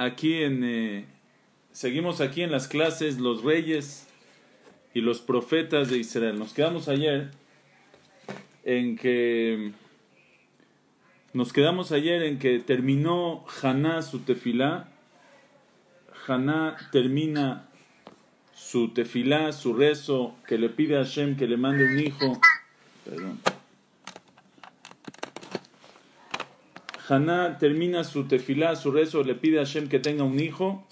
Aquí en eh, seguimos aquí en las clases los reyes y los profetas de Israel. Nos quedamos ayer en que nos quedamos ayer en que terminó Haná su tefilá. Haná termina su tefilá, su rezo, que le pide a Hashem que le mande un hijo. Perdón. Haná termina su tefilá, su rezo, le pide a Hashem que tenga un hijo.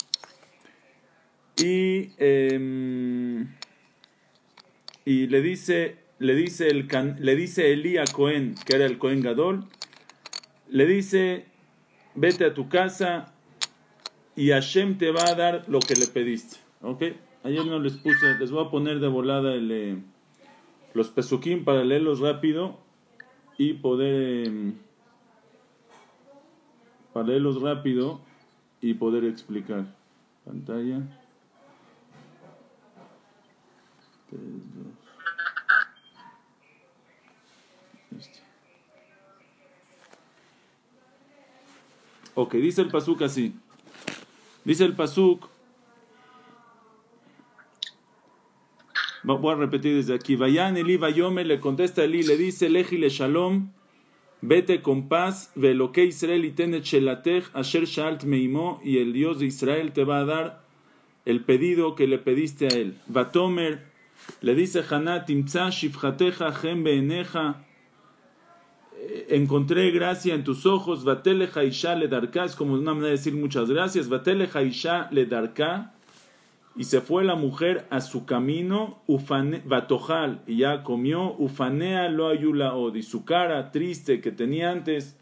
Y, eh, y le dice, le dice, el, le dice Cohen, que era el Cohen Gadol, le dice, vete a tu casa y Hashem te va a dar lo que le pediste. ¿Ok? Ayer no les puse, les voy a poner de volada el, eh, los pesuquín para leerlos rápido y poder... Eh, para leerlos rápido y poder explicar. Pantalla. Tres. Ok, dice el pasuk así. Dice el pasuk. Voy a repetir desde aquí. Vayan Eli Vayome le contesta Eli, le dice Lejile Shalom. Vete con paz, ve lo que Israel y tenet shelatech, asher shalt meimo, y el Dios de Israel te va a dar el pedido que le pediste a él. Vatomer, le dice Haná, timtza shifjateja hem beeneja, encontré gracia en tus ojos, vatele isha le darka, es como una manera de decir muchas gracias, vatele isha le darka, y se fue la mujer a su camino, batojal, y ya comió, ufanea lo ayulaod, y su cara triste que tenía antes,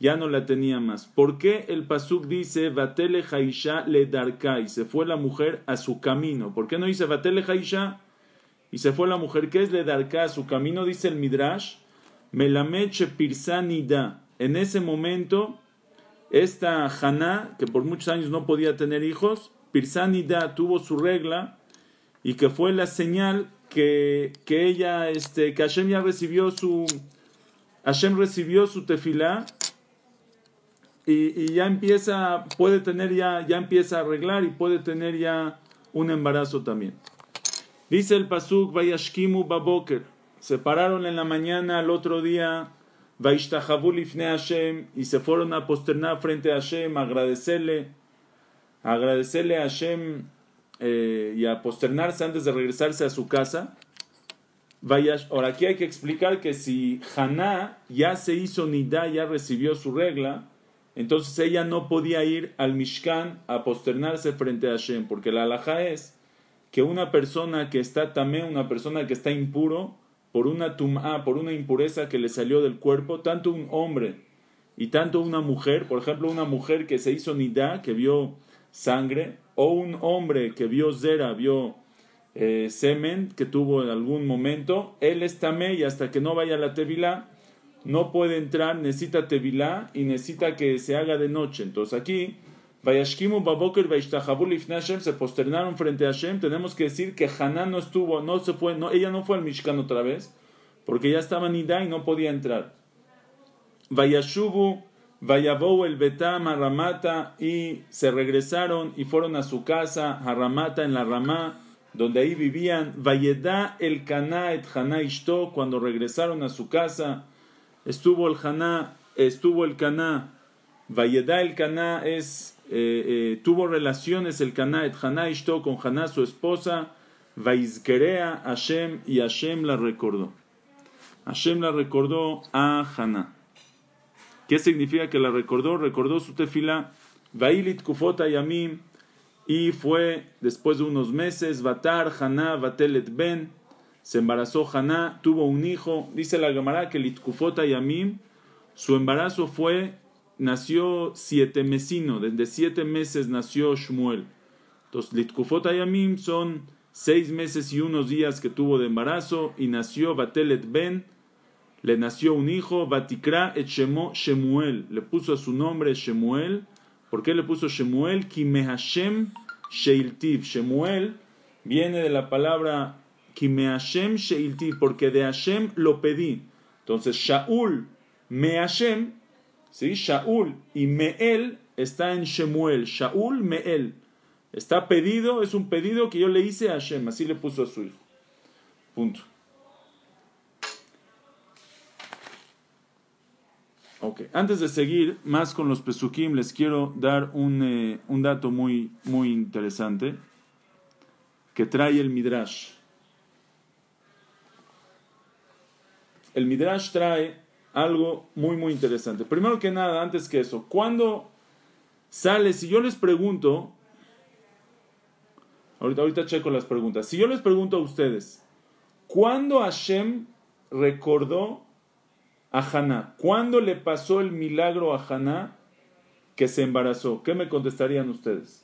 ya no la tenía más. ¿Por qué el pasuk dice, vatele jaisha le darka, y se fue la mujer a su camino? ¿Por qué no dice vatele jaisha? Y se fue la mujer, ¿qué es le? A su camino, dice el midrash, melameche pirsanida. En ese momento, esta Haná, que por muchos años no podía tener hijos, Pirsanida tuvo su regla y que fue la señal que, que ella, este, que Hashem ya recibió su, Hashem recibió su tefilá y, y, ya empieza, puede tener ya, ya empieza a arreglar y puede tener ya un embarazo también. Dice el pasuk, Vayashkimu baboker, se pararon en la mañana al otro día, lifne Hashem, y se fueron a posternar frente a Hashem, agradecerle, agradecerle a Hashem eh, y a posternarse antes de regresarse a su casa. Vaya, ahora aquí hay que explicar que si Haná ya se hizo nida, ya recibió su regla, entonces ella no podía ir al Mishkan a posternarse frente a Hashem, porque la alhaja es que una persona que está tamé, una persona que está impuro, por una tum'a, por una impureza que le salió del cuerpo, tanto un hombre y tanto una mujer, por ejemplo, una mujer que se hizo nida, que vio sangre, o un hombre que vio zera, vio eh, semen que tuvo en algún momento, él es tamé y hasta que no vaya a la tevilá, no puede entrar, necesita tevilá y necesita que se haga de noche. Entonces aquí, Vayashkimu Baboker Hashem se posternaron frente a Hashem. Tenemos que decir que Haná no estuvo, no se fue, no, ella no fue al Mishkan otra vez, porque ya estaba en Ida y no podía entrar. Vayashubu Vayabou el Betam a Ramata y se regresaron y fueron a su casa, a Ramata en la Ramá, donde ahí vivían. Vayedá el Caná et Haná cuando regresaron a su casa, estuvo el Haná, estuvo el Caná. Vayedá el Caná es, eh, eh, tuvo relaciones el Caná et Haná con Haná su esposa. Vaizkerea Hashem y Hashem la recordó. Hashem la recordó a Haná. ¿Qué significa que la recordó? Recordó su tefila, Kufota Yamim, y fue después de unos meses, Batar, Haná, Batelet Ben, se embarazó Haná, tuvo un hijo. Dice la Gemara que Litkufota Yamim, su embarazo fue nació siete mesino, desde siete meses nació Shmuel. Entonces, Litkufot Ayamim son seis meses y unos días que tuvo de embarazo y nació Batelet Ben, le nació un hijo, Batikra et Shemuel, le puso a su nombre Shemuel. ¿Por qué le puso Shemuel? Kimehashem Sheiltiv. Shemuel viene de la palabra Kimehashem Sheiltiv, porque de Hashem lo pedí. Entonces, Shaul Mehashem, ¿sí? Shaul y Meel está en Shemuel. Shaul Meel. Está pedido, es un pedido que yo le hice a Hashem, así le puso a su hijo. Punto. Ok, antes de seguir más con los pesukim, les quiero dar un, eh, un dato muy, muy interesante que trae el Midrash. El Midrash trae algo muy, muy interesante. Primero que nada, antes que eso, cuando sale, si yo les pregunto, ahorita, ahorita checo las preguntas, si yo les pregunto a ustedes, ¿cuándo Hashem recordó a Haná. ¿Cuándo le pasó el milagro a Haná que se embarazó? ¿Qué me contestarían ustedes?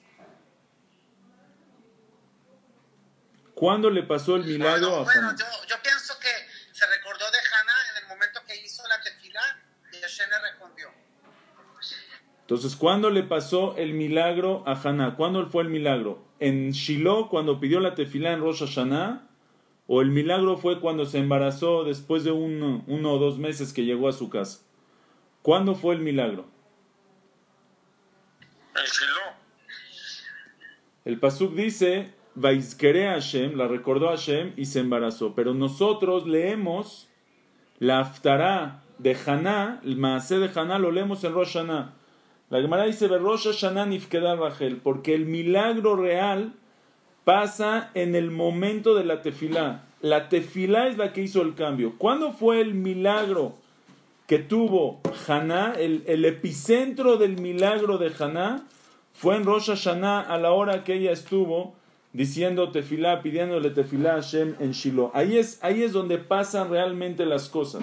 ¿Cuándo le pasó el milagro a Haná? Bueno, yo, pienso que se recordó de Haná en el momento que hizo la tefilá y Hashem le respondió. Entonces, ¿cuándo le pasó el milagro a Haná? ¿Cuándo fue el milagro? ¿En Shiloh, cuando pidió la tefilá en Rosh Hashanah? ¿O el milagro fue cuando se embarazó después de uno, uno o dos meses que llegó a su casa? ¿Cuándo fue el milagro? El. El Pasuk dice, Vaizkere Hashem, la recordó Hashem y se embarazó. Pero nosotros leemos la Aftará de Haná, el Maasé de Haná, lo leemos en Rosh Hashanah. La Gemara dice, Rosh Hashanah nifkeda Rachel, porque el milagro real pasa en el momento de la tefilá. La tefilá es la que hizo el cambio. ¿Cuándo fue el milagro que tuvo Haná? El, epicentro del milagro de Haná fue en Rosh Hashanah a la hora que ella estuvo diciendo tefilá, pidiéndole tefilá a Hashem en Shiloh. Ahí es, ahí es donde pasan realmente las cosas.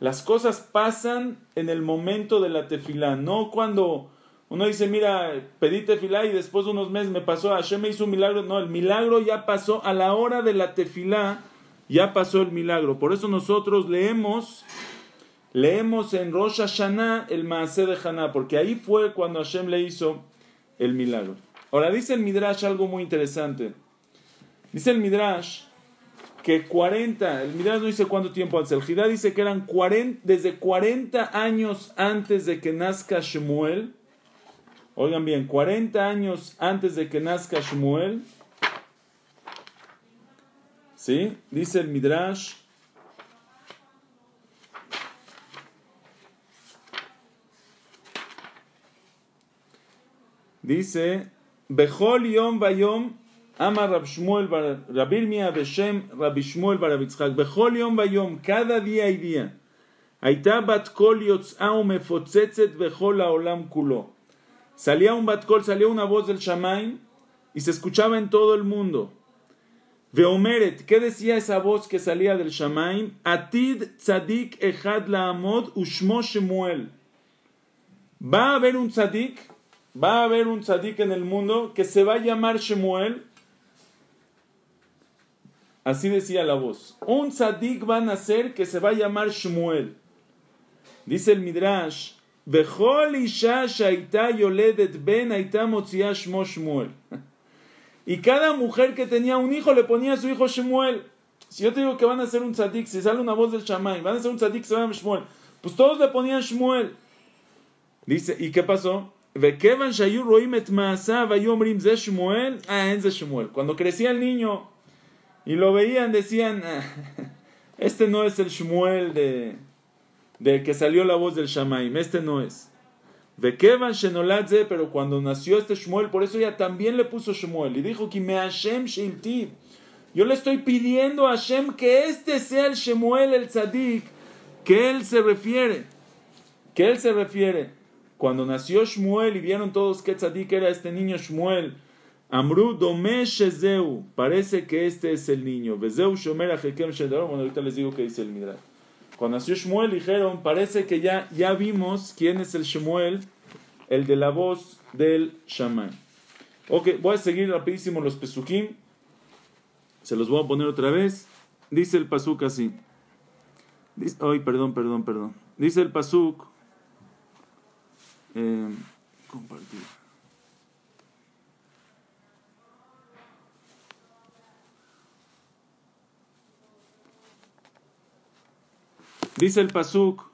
Las cosas pasan en el momento de la tefilá, no cuando uno dice, mira, pedí tefilá y después de unos meses me pasó, Hashem me hizo un milagro. No, el milagro ya pasó a la hora de la tefilá, ya pasó el milagro. Por eso nosotros leemos, leemos en Rosh Hashanah el Maaseh de Haná, porque ahí fue cuando Hashem le hizo el milagro. Ahora dice el Midrash algo muy interesante. Dice el Midrash que 40, el Midrash no dice cuánto tiempo antes, el Jidá dice que eran 40, desde 40 años antes de que nazca Shemuel, Oigan bien, 40 años antes de que nazca Shmuel, ¿sí? Dice el Midrash, dice, Bechol Yom Bayom, Ama Rab Shmuel, Rabir Mia Beshem, Rabbi Shmuel Barabitzchak, Bechol Yom Bayom, cada día y día, Aita bat kol yotzau mefotzetzet bechol haolam kulo. Salía un batkol, salía una voz del Shamaim y se escuchaba en todo el mundo. Veomeret, ¿qué decía esa voz que salía del Shamaim? Atid tzadik echad laamod ushmo Shemuel. Va a haber un tzadik, va a haber un tzadik en el mundo que se va a llamar Shemuel. Así decía la voz. Un tzadik va a nacer que se va a llamar Shemuel. Dice el Midrash, y cada mujer que tenía un hijo le ponía a su hijo Shemuel. Si yo te digo que van a ser un tzadik, si sale una voz del Shamay, van a ser un tzadik, se llama Shmuel. Pues todos le ponían Shmuel. Dice, ¿y qué pasó? Cuando crecía el niño y lo veían, decían, ah, este no es el Shmuel de, de que salió la voz del Shamaim. Este no es. Vekevan Shenoladze, pero cuando nació este Shmuel, por eso ella también le puso Shmuel y dijo me Hashem Shiltiv. Yo le estoy pidiendo a Hashem que este sea el Shemuel, el tzadik, que él se refiere. Que él se refiere. Cuando nació Shmuel y vieron todos que tzadik era este niño Shmuel, Amru Dome Shezeu, parece que este es el niño. Vezeu Shomer Ajekem Bueno, ahorita les digo que dice el Midrash. Cuando nació Shmuel dijeron, parece que ya, ya vimos quién es el Shmuel, el de la voz del Shaman. Ok, voy a seguir rapidísimo los pesukim. Se los voy a poner otra vez. Dice el pasuk así. ay, perdón, perdón, perdón. Dice el pasuk. Eh, compartir. Dice el pasuk.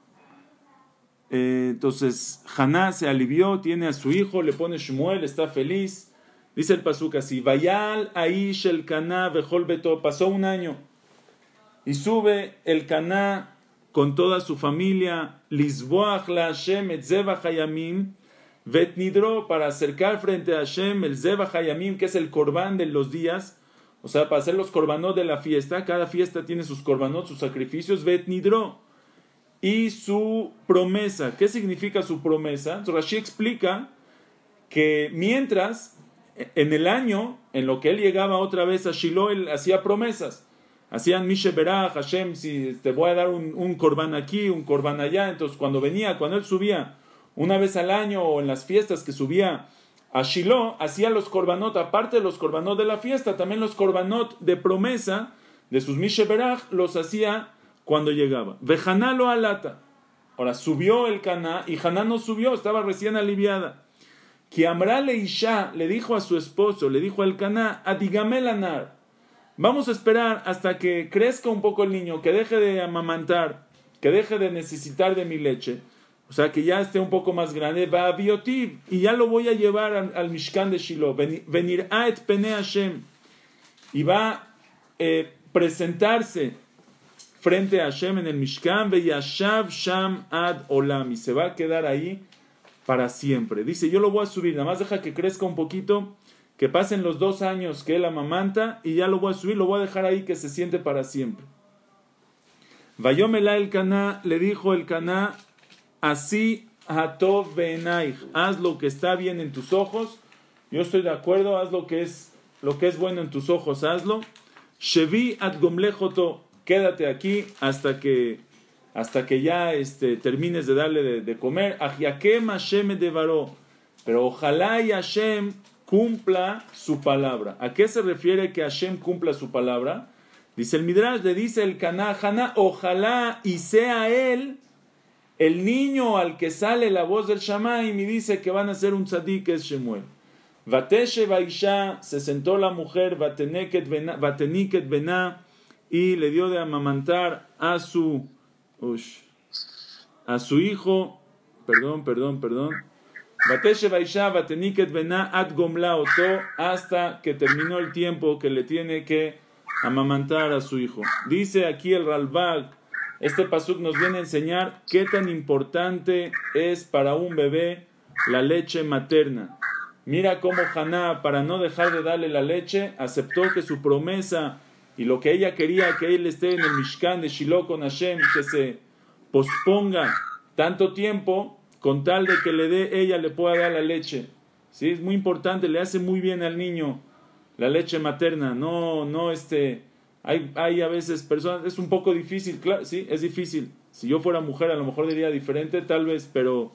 Eh, entonces, Haná se alivió, tiene a su hijo, le pone Shmuel, está feliz. Dice el pasuk así: Vayal Aish el Caná Bejol Beto. Pasó un año y sube el Caná con toda su familia, Lisboach la Hashem et Hayamim, Vetnidro, para acercar frente a Hashem el Zeba Hayamim, que es el corbán de los días, o sea, para hacer los corbanot de la fiesta. Cada fiesta tiene sus corbanot, sus sacrificios, Vetnidro. Y su promesa, ¿qué significa su promesa? Rashi explica que mientras, en el año, en lo que él llegaba otra vez a Shiloh, él hacía promesas. Hacían Mishe Berach, Hashem, si te voy a dar un, un aquí, un corbán allá. Entonces, cuando venía, cuando él subía una vez al año o en las fiestas que subía a Shiloh, hacía los korbanot, aparte de los korbanot de la fiesta, también los korbanot de promesa de sus Mishe Berach, los hacía cuando llegaba. Vejaná lo alata. Ahora subió el Caná y Haná no subió, estaba recién aliviada. Que Amrale Isha le dijo a su esposo, le dijo al Caná, Adigamelanar Vamos a esperar hasta que crezca un poco el niño, que deje de amamantar, que deje de necesitar de mi leche. O sea, que ya esté un poco más grande. Va a Biotiv. Y ya lo voy a llevar al, Mishkan de Shiloh. Venir a et Pene Hashem. Y va a eh, presentarse frente a Hashem en el Mishkan. Veyashav Sham Ad Olam. Y se va a quedar ahí para siempre. Dice, yo lo voy a subir. Nada más deja que crezca un poquito que pasen los dos años que él amamanta y ya lo voy a subir, lo voy a dejar ahí que se siente para siempre. Vayomela el Caná, le dijo el Caná, así Hatov Benaich, haz lo que está bien en tus ojos, yo estoy de acuerdo, haz lo que es, lo que es bueno en tus ojos, hazlo. Shevi at gomlejoto, quédate aquí hasta que, hasta que ya este, termines de darle de, de comer. Pero ojalá y Hashem cumpla su palabra. ¿A qué se refiere que Hashem cumpla su palabra? Dice el Midrash, le dice el Caná, ojalá y sea él el niño al que sale la voz del Shammai y dice que van a ser un tzadik que es Shemuel. Vateshe Baisha, se sentó la mujer, Vateniket Bená, y le dio de amamantar a su, a su hijo, perdón, perdón, perdón, hasta que terminó el tiempo que le tiene que amamantar a su hijo. Dice aquí el Ralbag, este pasuk nos viene a enseñar qué tan importante es para un bebé la leche materna. Mira cómo Haná, para no dejar de darle la leche, aceptó que su promesa y lo que ella quería que él esté en el Mishkan de Shiloh con Hashem, que se posponga tanto tiempo, con tal de que le dé ella le pueda dar la leche. ¿Sí? Es muy importante, le hace muy bien al niño la leche materna. No, no, este, hay, hay a veces personas, es un poco difícil, claro, sí, es difícil. Si yo fuera mujer a lo mejor diría diferente, tal vez, pero,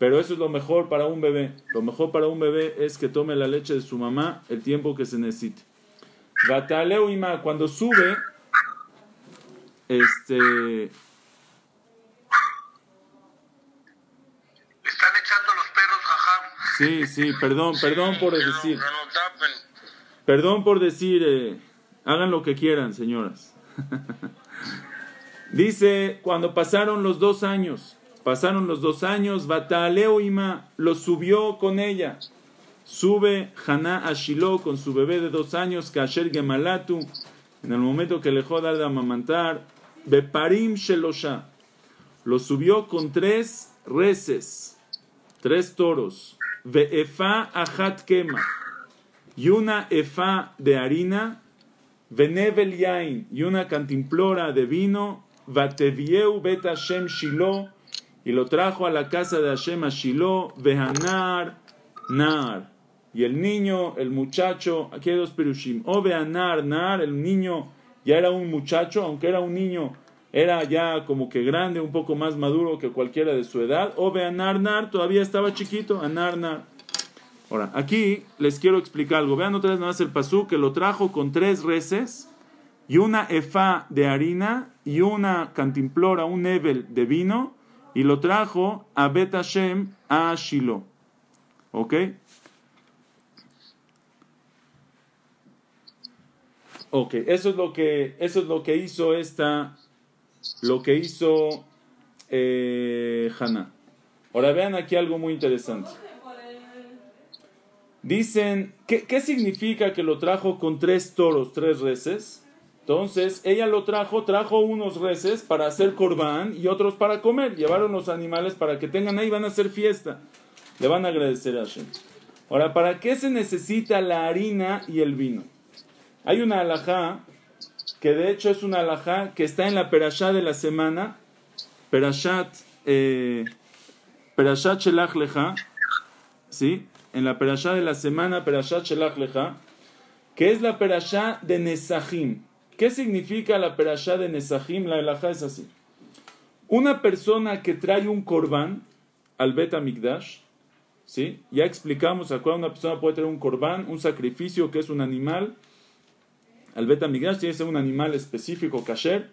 pero eso es lo mejor para un bebé. Lo mejor para un bebé es que tome la leche de su mamá el tiempo que se necesite. Ima, cuando sube, este, Sí, sí, perdón, perdón por decir. Perdón por decir, eh, hagan lo que quieran, señoras. Dice, cuando pasaron los dos años, pasaron los dos años, Ima lo subió con ella. Sube Haná a Shiloh con su bebé de dos años, Kasher Gemalatu, en el momento que le dar de amamantar, Beparim Shelosha. Lo subió con tres reces, tres toros. Ve'efa achat kema, y una efa de harina, venevel yain, y una cantimplora de vino, vatevieu bet Hashem Shiloh, y lo trajo a la casa de Hashem a Shiloh, vehanar nar, y el niño, el muchacho, aquí hay dos perushim, o vehanar nar, el niño ya era un muchacho, aunque era un niño, era ya como que grande, un poco más maduro que cualquiera de su edad, o ve a Narnar, todavía estaba chiquito, a Narnar. Ahora, aquí les quiero explicar algo. Vean otra vez nada más el pasú que lo trajo con tres reces y una efa de harina y una cantimplora, un nebel de vino, y lo trajo a Bet Hashem a Shiloh. ¿Ok? Ok, eso es lo que, eso es lo que hizo esta, lo que hizo eh, Hannah. Ahora vean aquí algo muy interesante. Dicen, ¿qué, ¿qué significa que lo trajo con tres toros, tres reses? Entonces, ella lo trajo, trajo unos reses para hacer corbán y otros para comer. Llevaron los animales para que tengan ahí, van a hacer fiesta. Le van a agradecer a Hashem. Ahora, ¿para qué se necesita la harina y el vino? Hay una alajá, que de hecho es una alajá que está en la perashá de la semana, perashat, eh, perashat shelach leja, ¿sí? En la perashá de la semana, perashat shelach leja, que es la perashá de Nesahim. ¿Qué significa la perashá de Nesahim? La alajá es así. Una persona que trae un corbán al Bet Mikdash, ¿sí? Ya explicamos a cuál una persona puede traer un corbán, un sacrificio que es un animal. Al Bet Mikdash tiene que ser un animal específico, kasher.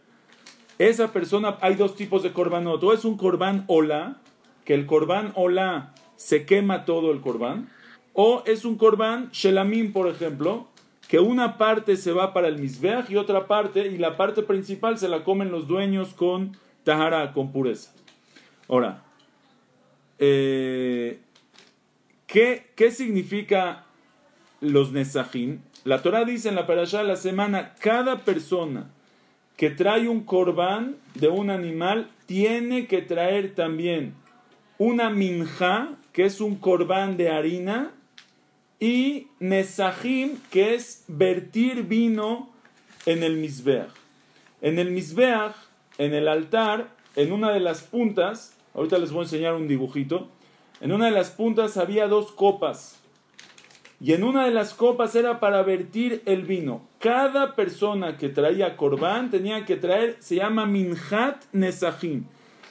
Esa persona, hay dos tipos de corbanot. O es un corbán hola, que el corbán hola se quema todo el corbán. O es un corbán shelamim, por ejemplo, que una parte se va para el misbeach y otra parte, y la parte principal se la comen los dueños con tahara, con pureza. Ahora, eh, ¿qué, ¿qué, significa los nesajim? La Torah dice en la parashá de la semana, cada persona que trae un corbán de un animal tiene que traer también una minja, que es un corbán de harina, y Nesahim, que es vertir vino en el Mizbeach. En el Mizbeach, en el altar, en una de las puntas, ahorita les voy a enseñar un dibujito, en una de las puntas había dos copas. Y en una de las copas era para vertir el vino. Cada persona que traía corbán tenía que traer, se llama Minhat Nesahim.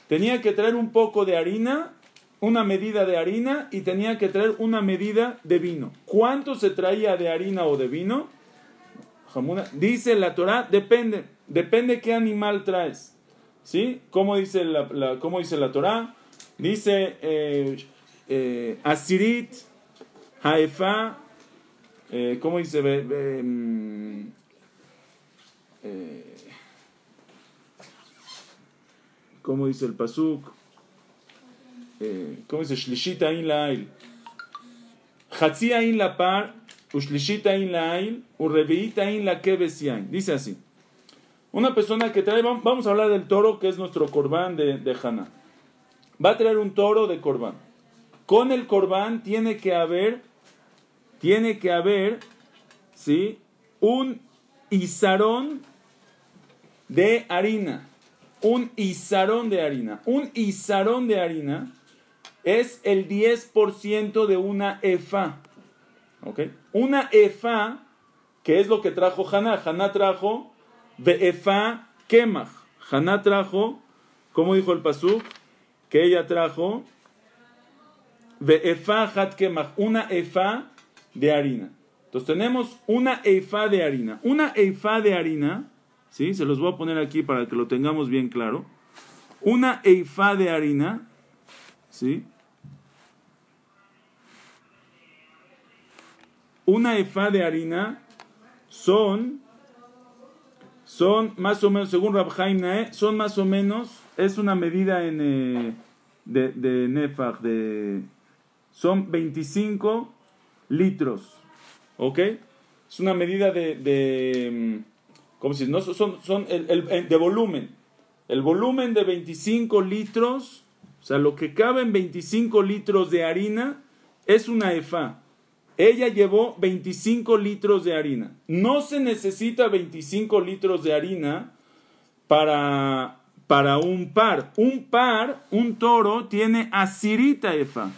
Tenía que traer un poco de harina una medida de harina y tenía que traer una medida de vino. ¿Cuánto se traía de harina o de vino? Dice la Torah, depende, depende qué animal traes. ¿Sí? ¿Cómo dice la, dice la Torah? Dice eh, eh, Asirit, Haefa, eh, ¿cómo dice? Mm, eh, ¿Cómo dice el Pasuk? Eh, ¿cómo dice? Shlishita in la ail. Hatzia in la par, ushlishita in la ail, urreviita in la kebesiain. Dice así. Una persona que trae, vamos a hablar del toro que es nuestro corbán de, de Haná. Va a traer un toro de corbán. Con el corbán tiene que haber, tiene que haber, ¿sí? Un izarón de harina. Un izarón de harina. Un izarón de harina es el 10% de una efa. Una efa, que es lo que trajo Haná. Haná trajo de efa kemach. Haná trajo, como dijo el Pasuk, que ella trajo de efa hat una efa de harina. Entonces tenemos una efa de harina. Una efa de harina, ¿sí? Se los voy a poner aquí para que lo tengamos bien claro. Una efa de harina, ¿sí? una efa de harina son, son más o menos, según Rabhaim Nae, son más o menos, es una medida en, eh, de, de de, son 25 litros, ¿ok? Es una medida de, de mm, ¿cómo se dice? No, son, son el, el, de volumen. El volumen de 25 litros, o sea, lo que cabe en 25 litros de harina es una efa. Ella llevó 25 litros de harina. No se necesita 25 litros de harina para, para un par. Un par, un toro, tiene asirita efa,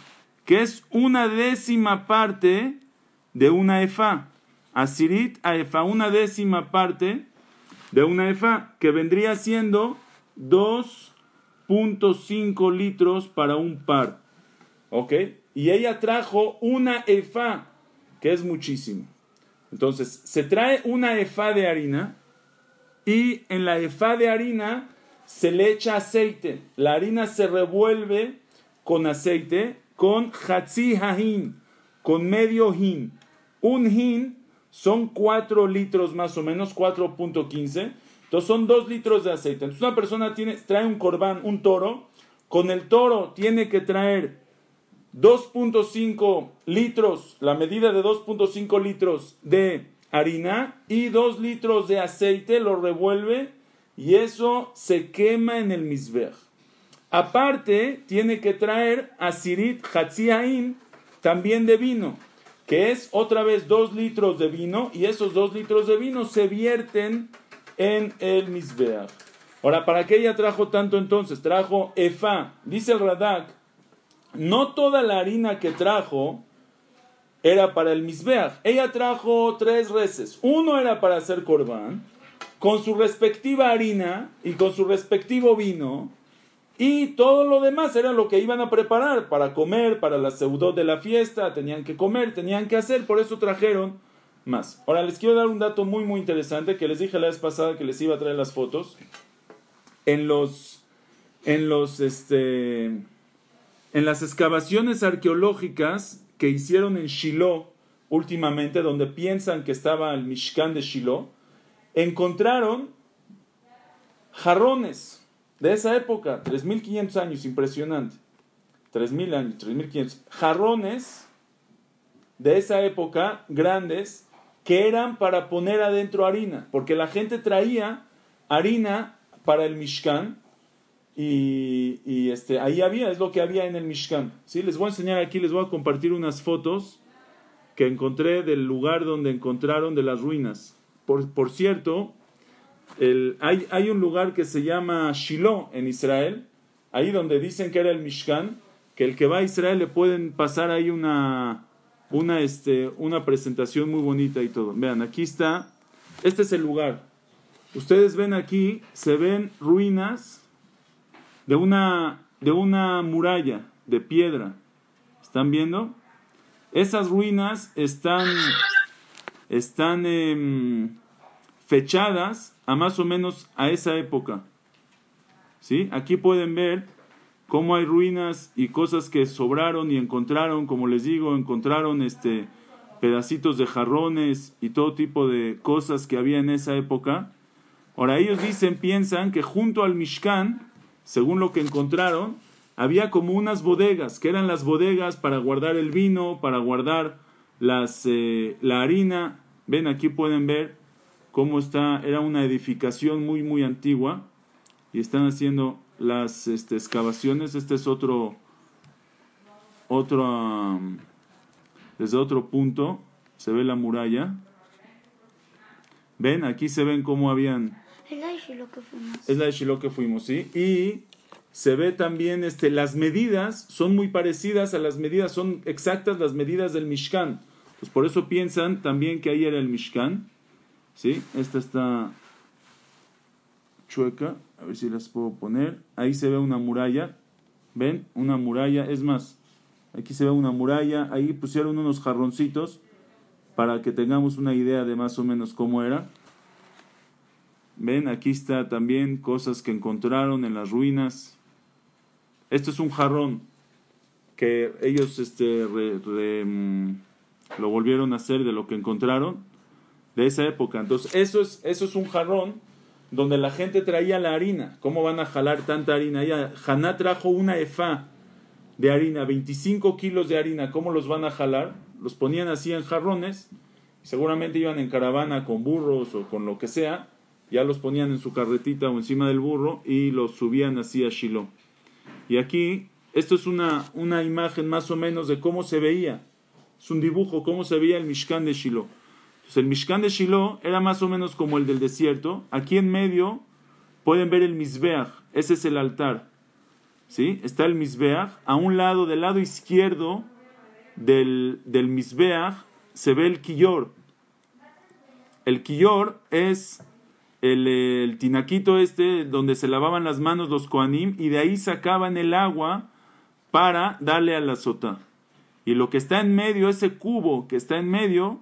que es una décima parte de una efa. Asirit a efa, una décima parte de una efa, que vendría siendo 2.5 litros para un par. ¿Ok? Y ella trajo una efa, que es muchísimo. Entonces, se trae una efa de harina y en la efa de harina se le echa aceite. La harina se revuelve con aceite con hatzi hahin, con medio hin. Un hin son 4 litros más o menos, 4.15. Entonces son 2 litros de aceite. Entonces una persona tiene, trae un corbán, un toro. Con el toro tiene que traer 2.5 litros, la medida de 2.5 litros de harina y 2 litros de aceite, lo revuelve y eso se quema en el misbeh. Aparte, tiene que traer asirit hatziain también de vino, que es otra vez 2 litros de vino y esos 2 litros de vino se vierten en el misbeh. Ahora, ¿para qué ella trajo tanto entonces? Trajo efa, dice el Radak, no toda la harina que trajo era para el misbeach. Ella trajo tres reces. Uno era para hacer corbán, con su respectiva harina y con su respectivo vino. Y todo lo demás era lo que iban a preparar para comer, para la seudó de la fiesta. Tenían que comer, tenían que hacer, por eso trajeron más. Ahora les quiero dar un dato muy, muy interesante que les dije la vez pasada que les iba a traer las fotos. En los. En los. Este en las excavaciones arqueológicas que hicieron en Shiloh últimamente, donde piensan que estaba el Mishkan de Shiloh, encontraron jarrones de esa época, 3.500 años, impresionante. 3.000 años, 3.500. Jarrones de esa época, grandes, que eran para poner adentro harina, porque la gente traía harina para el Mishkan y, este, ahí había, es lo que había en el Mishkan. ¿sí? Les voy a enseñar aquí, les voy a compartir unas fotos que encontré del lugar donde encontraron de las ruinas. Por, por cierto, el, hay, hay, un lugar que se llama Shiloh en Israel, ahí donde dicen que era el Mishkan, que el que va a Israel le pueden pasar ahí una, una, este, una presentación muy bonita y todo. Vean, aquí está, este es el lugar. Ustedes ven aquí, se ven ruinas de una, de una muralla de piedra. ¿Están viendo? Esas ruinas están, están em, fechadas a más o menos a esa época. ¿Sí? Aquí pueden ver cómo hay ruinas y cosas que sobraron y encontraron, como les digo, encontraron este pedacitos de jarrones y todo tipo de cosas que había en esa época. Ahora ellos dicen, piensan que junto al Mishkan según lo que encontraron, había como unas bodegas, que eran las bodegas para guardar el vino, para guardar las, eh, la harina. Ven, aquí pueden ver cómo está, era una edificación muy, muy antigua y están haciendo las este, excavaciones. Este es otro, otro, desde otro punto, se ve la muralla. Ven, aquí se ven cómo habían es la de Shiloh que fuimos. Es la de Shiloh que fuimos, sí. Y se ve también, este, las medidas son muy parecidas a las medidas, son exactas las medidas del Mishkan. Pues por eso piensan también que ahí era el Mishkan. ¿Sí? Esta está chueca. A ver si las puedo poner. Ahí se ve una muralla. ¿Ven? Una muralla. Es más, aquí se ve una muralla. Ahí pusieron unos jarroncitos para que tengamos una idea de más o menos cómo era. Ven, aquí está también cosas que encontraron en las ruinas. Esto es un jarrón que ellos este, mm, lo volvieron a hacer de lo que encontraron de esa época. Entonces, eso es, eso es un jarrón donde la gente traía la harina. ¿Cómo van a jalar tanta harina? Ya, Haná trajo una efa de harina, 25 kilos de harina. ¿Cómo los van a jalar? Los ponían así en jarrones. Seguramente iban en caravana con burros o con lo que sea ya los ponían en su carretita o encima del burro y los subían así a Shiloh. Y aquí, esto es una, una imagen más o menos de cómo se veía, es un dibujo, cómo se veía el Mishkan de Shiloh. El Mishkan de Shiloh era más o menos como el del desierto. Aquí en medio pueden ver el Mizbeach, ese es el altar. ¿Sí? Está el Mizbeach. A un lado, del lado izquierdo del, del Mizbeach, se ve el Kiyor. El Kiyor es el, el tinaquito este donde se lavaban las manos los koanim y de ahí sacaban el agua para darle a la sota. Y lo que está en medio, ese cubo que está en medio,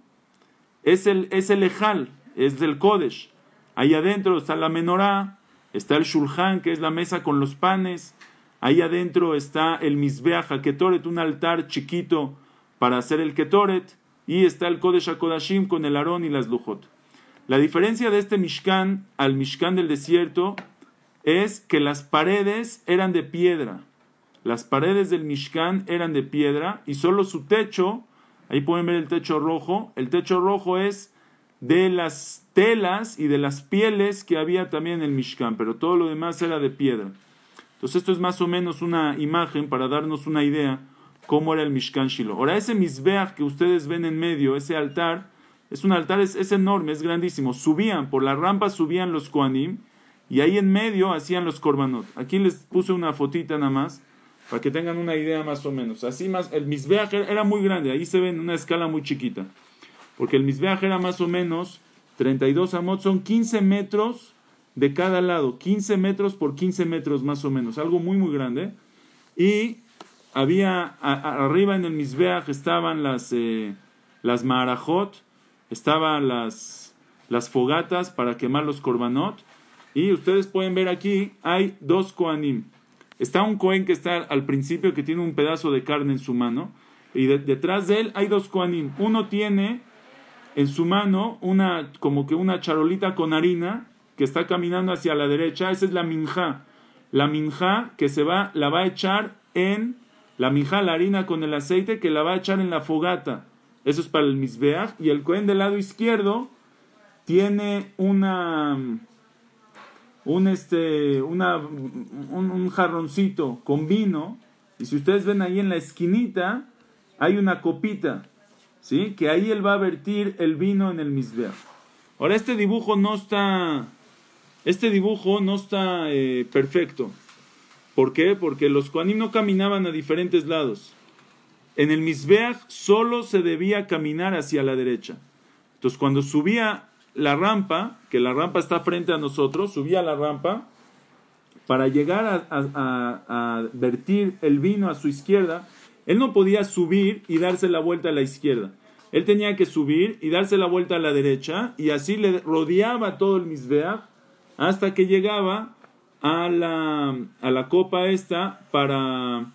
es el, es el ejal, es del Kodesh. Ahí adentro está la menorá, está el shulchan, que es la mesa con los panes. Ahí adentro está el misbeach ketoret, un altar chiquito para hacer el ketoret. Y está el Kodesh HaKodashim con el arón y las lujot. La diferencia de este Mishkan al Mishkan del desierto es que las paredes eran de piedra. Las paredes del Mishkan eran de piedra y solo su techo, ahí pueden ver el techo rojo, el techo rojo es de las telas y de las pieles que había también en el Mishkan, pero todo lo demás era de piedra. Entonces esto es más o menos una imagen para darnos una idea cómo era el Mishkan Shiloh. Ahora ese Mizbeach que ustedes ven en medio, ese altar, es un altar, es, enorme, es grandísimo. Subían, por la rampa subían los Koanim y ahí en medio hacían los Korbanot. Aquí les puse una fotita nada más para que tengan una idea más o menos. Así más, el Mizbeach era muy grande, ahí se ve en una escala muy chiquita. Porque el Mizbeach era más o menos 32 amot, son 15 metros de cada lado, 15 metros por 15 metros más o menos, algo muy muy grande. Y había, arriba en el Mizbeach estaban las, eh, las marajot, estaban las, las fogatas para quemar los korbanot. Y ustedes pueden ver aquí, hay dos koanim. Está un kohen que está al principio que tiene un pedazo de carne en su mano. Y detrás de él hay dos koanim. Uno tiene en su mano una, como que una charolita con harina que está caminando hacia la derecha. Esa es la minja. La minja que se va, la va a echar en la minja, la harina con el aceite que la va a echar en la fogata. Eso es para el Misbeach. Y el Cohen del lado izquierdo tiene una. Un, este, una, un, jarroncito con vino. Y si ustedes ven ahí en la esquinita, hay una copita. ¿Sí? Que ahí él va a vertir el vino en el Misbeach. Ahora, este dibujo no está. Este dibujo no está eh, perfecto. ¿Por qué? Porque los Koanim no caminaban a diferentes lados en el Misbeach solo se debía caminar hacia la derecha. Entonces, cuando subía la rampa, que la rampa está frente a nosotros, subía la rampa, para llegar a, vertir el vino a su izquierda, él no podía subir y darse la vuelta a la izquierda. Él tenía que subir y darse la vuelta a la derecha, y así le rodeaba todo el Misbeach hasta que llegaba a la, a la copa esta para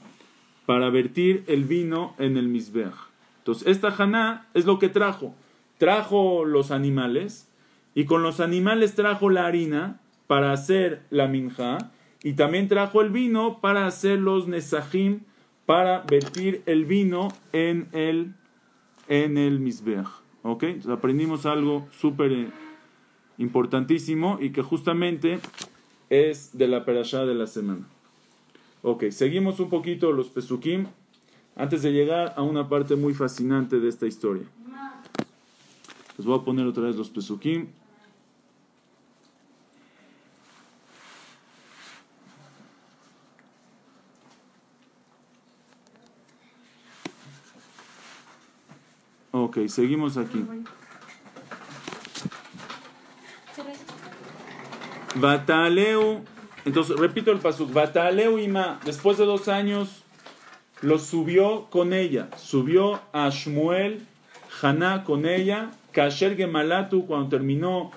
para vertir el vino en el misbeach. Entonces, esta Haná es lo que trajo. Trajo los animales y con los animales trajo la harina para hacer la minja y también trajo el vino para hacer los nesajim para vertir el vino en el, en el misbeach. ¿Ok? Entonces, aprendimos algo súper eh, importantísimo y que justamente es de la perashá de la semana. Ok, seguimos un poquito los Pesukim antes de llegar a una parte muy fascinante de esta historia. Les voy a poner otra vez los Pesukim. Ok, seguimos aquí. Bataleu entonces, repito el pasuk. Bataleu Ima, después de dos años, lo subió con ella. Subió a Shmuel, Haná con ella. Kasher Gemalatu, cuando terminó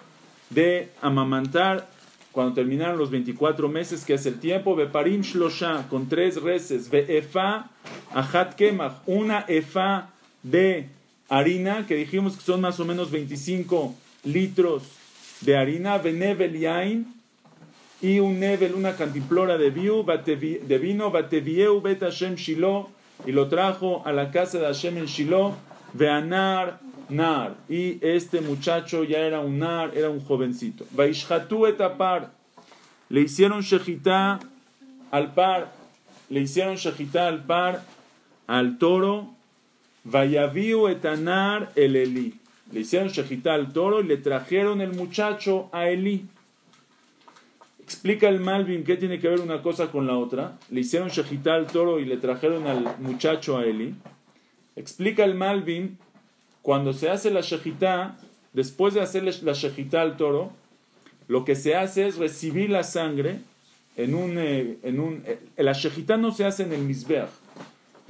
de amamantar, cuando terminaron los 24 meses, que es el tiempo, Beparim Shlosha, con tres reces, Beefa, Ahat Kemach, una efa de harina, que dijimos que son más o menos 25 litros de harina, Benevel Yain, y un nevel, una cantimplora de, de vino, Batevieu bet Hashem Shiloh, y lo trajo a la casa de Hashem en Shiloh, Veanar Nar. Y este muchacho ya era un Nar, era un jovencito. Vaishatu etapar, le hicieron shejitá al par, le hicieron shejitá al par, al toro, Vayaviu etanar el Eli. Le hicieron shejitá al toro y le trajeron el muchacho a Eli. Explica el Malvin qué tiene que ver una cosa con la otra. Le hicieron shejitá al toro y le trajeron al muchacho a Eli. Explica el Malvin, cuando se hace la shejitá, después de hacer la shejitá al toro, lo que se hace es recibir la sangre en un... Eh, en un eh, el ashejitá no se hace en el misbeach.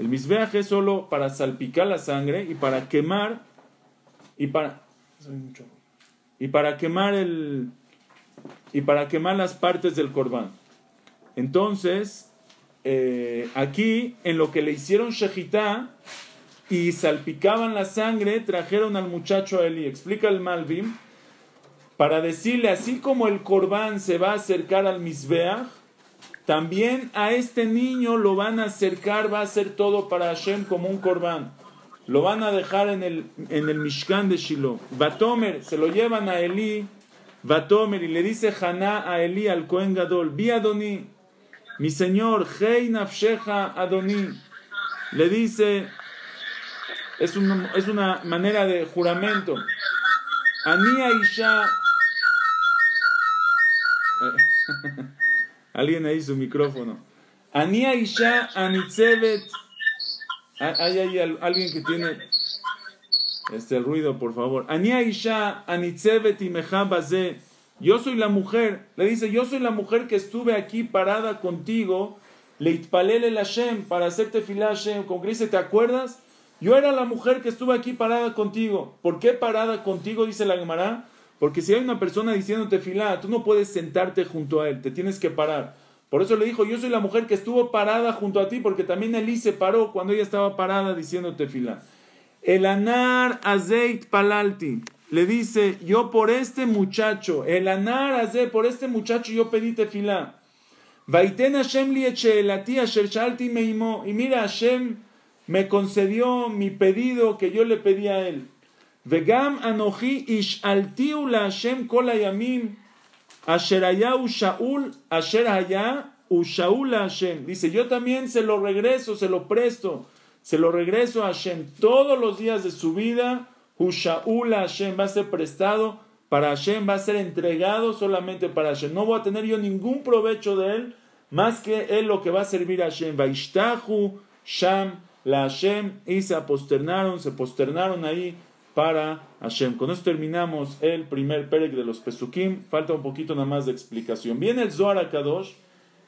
El misbeach es solo para salpicar la sangre y para quemar y para y para quemar el y para quemar las partes del corbán. Entonces, eh, aquí en lo que le hicieron shejitá y salpicaban la sangre, trajeron al muchacho a Eli. Explica el Malvim para decirle, así como el corbán se va a acercar al Misbeach, también a este niño lo van a acercar, va a ser todo para Hashem como un corbán. Lo van a dejar en el, en el Mishkan de Shiloh. Batomer, se lo llevan a Eli. Batomer, y le dice Haná a Eli al Cohen Gadol, Vi Adoni, mi señor, Hei Nafshecha Adoni. Le dice, es, es una manera de juramento. Ani Aisha Alguien ahí su micrófono. Ani Aisha Anitzevet. Hay, hay alguien que tiene este ruido, por favor. Ani Aisha Anitzevet y Mejabaze. Yo soy la mujer. Le dice, yo soy la mujer que estuve aquí parada contigo. Leitpalele el Hashem para hacerte filah Hashem. Que dice, ¿te acuerdas? Yo era la mujer que estuve aquí parada contigo. ¿Por qué parada contigo? Dice la Gemara. Porque si hay una persona diciéndote filá, tú no puedes sentarte junto a él, te tienes que parar. Por eso le dijo, yo soy la mujer que estuvo parada junto a ti, porque también Elí se paró cuando ella estaba parada diciéndote filá. El anar azeit palalti. Le dice, yo por este muchacho, el anar azeit, por este muchacho yo pedí tefilá. Vaiten Hashem li asher shalti meimo. Y mira, Hashem me concedió mi pedido que yo le pedí a él. Hashem kol hayamim asher haya ushaul asher haya ushaul Hashem. Dice, yo también se lo regreso, se lo presto, se lo regreso a Hashem. Todos los días de su vida, ushaul Hashem va a ser prestado para Hashem, va a ser entregado solamente para Hashem. No voy a tener yo ningún provecho de él, más que él lo que va a servir a Hashem. Vaishtahu Sham la Hashem y se posternaron, se posternaron ahí para Hashem. Con eso terminamos el primer perek de los Pesukim. Falta un poquito nada más de explicación. Viene el Zohar a Kadosh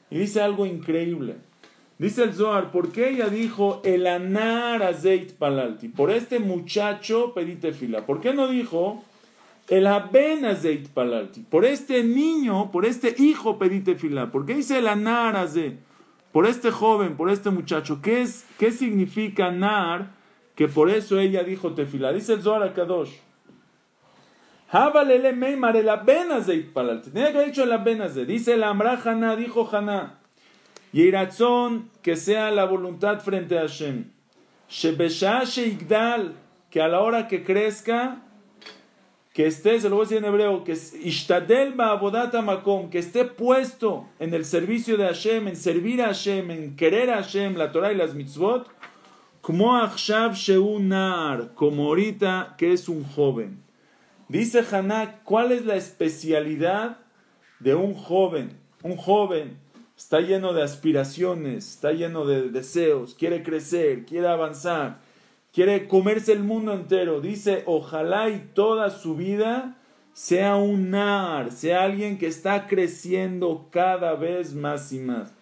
y dice algo increíble. Dice el Zohar, ¿por qué ella dijo el anar azeit palalti? Por este muchacho pedite fila. ¿Por qué no dijo el aben azeit palalti? Por este niño, por este hijo pedite fila. ¿Por qué dice el anar azeit? Por este joven, por este muchacho. ¿Qué, es, qué significa nar? Que por eso ella dijo tefila. Dice el Zohar Kadosh. Tenía que haber dicho la de. Dice la Amra Haná, dijo Haná. razón que sea la voluntad frente a Hashem. Shebesha Sheigdal, que a la hora que crezca, que esté, se lo voy a decir en hebreo, que Ishtadel Makom, que esté puesto en el servicio de Hashem, en servir a Hashem, en querer a Hashem, la Torah y las mitzvot, como ahorita que es un joven. Dice Haná, ¿cuál es la especialidad de un joven? Un joven está lleno de aspiraciones, está lleno de deseos, quiere crecer, quiere avanzar, quiere comerse el mundo entero. Dice, ojalá y toda su vida sea un nar, sea alguien que está creciendo cada vez más y más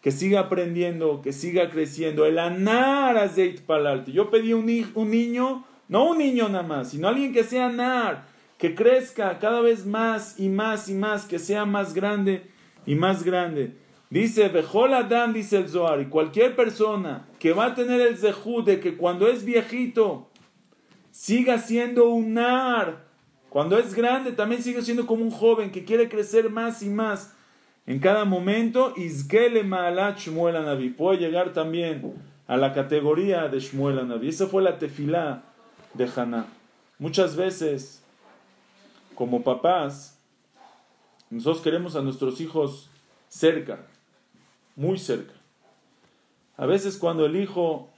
que siga aprendiendo, que siga creciendo. El anar azeit palalti. Yo pedí un, un niño, no un niño nada más, sino alguien que sea anar, que crezca cada vez más y más y más, que sea más grande y más grande. Dice, Bejol Adam, dice el Zohar, y cualquier persona que va a tener el zehut de que cuando es viejito siga siendo un nar, cuando es grande también sigue siendo como un joven que quiere crecer más y más en cada momento, Izgele Maalat Shmuel Anavi. Puede llegar también a la categoría de Shmuel Anavi. Esa fue la tefilá de Haná. Muchas veces, como papás, nosotros queremos a nuestros hijos cerca, muy cerca. A veces cuando el hijo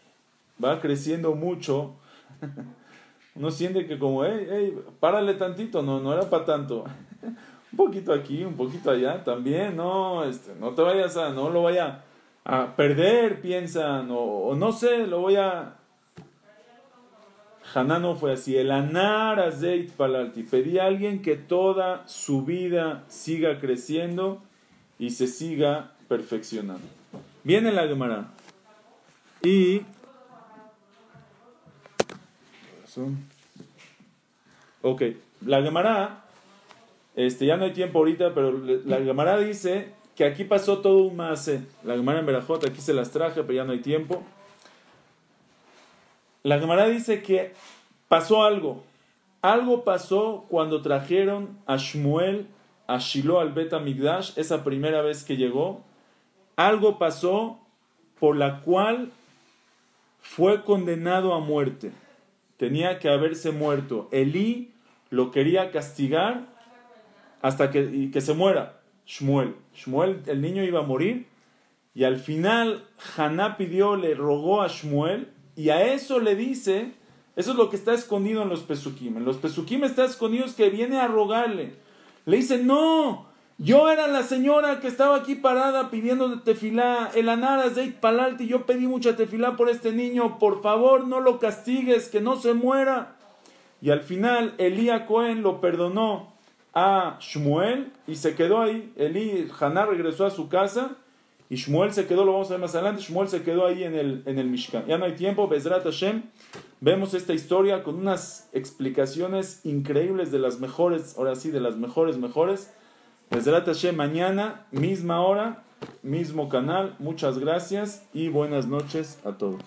va creciendo mucho, uno siente que como, hey, hey, párale tantito, no, no era para tanto un poquito aquí, un poquito allá, también, no, este, no te vayas a, no lo vaya a perder, piensan, o, no sé, lo voy a... Haná no fue así. El anar azeit palalti. Pedí a alguien que toda su vida siga creciendo y se siga perfeccionando. Viene la Gemara. Y. Ok, la Gemara. Este, ya no hay tiempo ahorita, pero la Gemara dice que aquí pasó todo un mase. La Gemara en Berajot, aquí se las traje, pero ya no hay tiempo. La Gemara dice que pasó algo. Algo pasó cuando trajeron a Shmuel a Shiloh al Bet Amigdash, esa primera vez que llegó. Algo pasó por la cual fue condenado a muerte. Tenía que haberse muerto. Elí lo quería castigar hasta que, que se muera. Shmuel. Shmuel, el niño iba a morir. Y al final, Haná pidió, le rogó a Shmuel. Y a eso le dice, eso es lo que está escondido en los Pesukim. En los Pesukim está escondido es que viene a rogarle. Le dice, no, yo era la señora que estaba aquí parada pidiendo tefilá, el anara Zeit Palalti, yo pedí mucha tefilá por este niño, por favor no lo castigues, que no se muera. Y al final Elía Cohen lo perdonó a Shmuel y se quedó ahí. Elí, Haná regresó a su casa y Shmuel se quedó, lo vamos a ver más adelante, Shmuel se quedó ahí en el, en el Mishkan. Ya no hay tiempo, Bezrat Hashem, vemos esta historia con unas explicaciones increíbles de las mejores, ahora sí, de las mejores, mejores. Bezrat Hashem, mañana, misma hora, mismo canal. Muchas gracias y buenas noches a todos.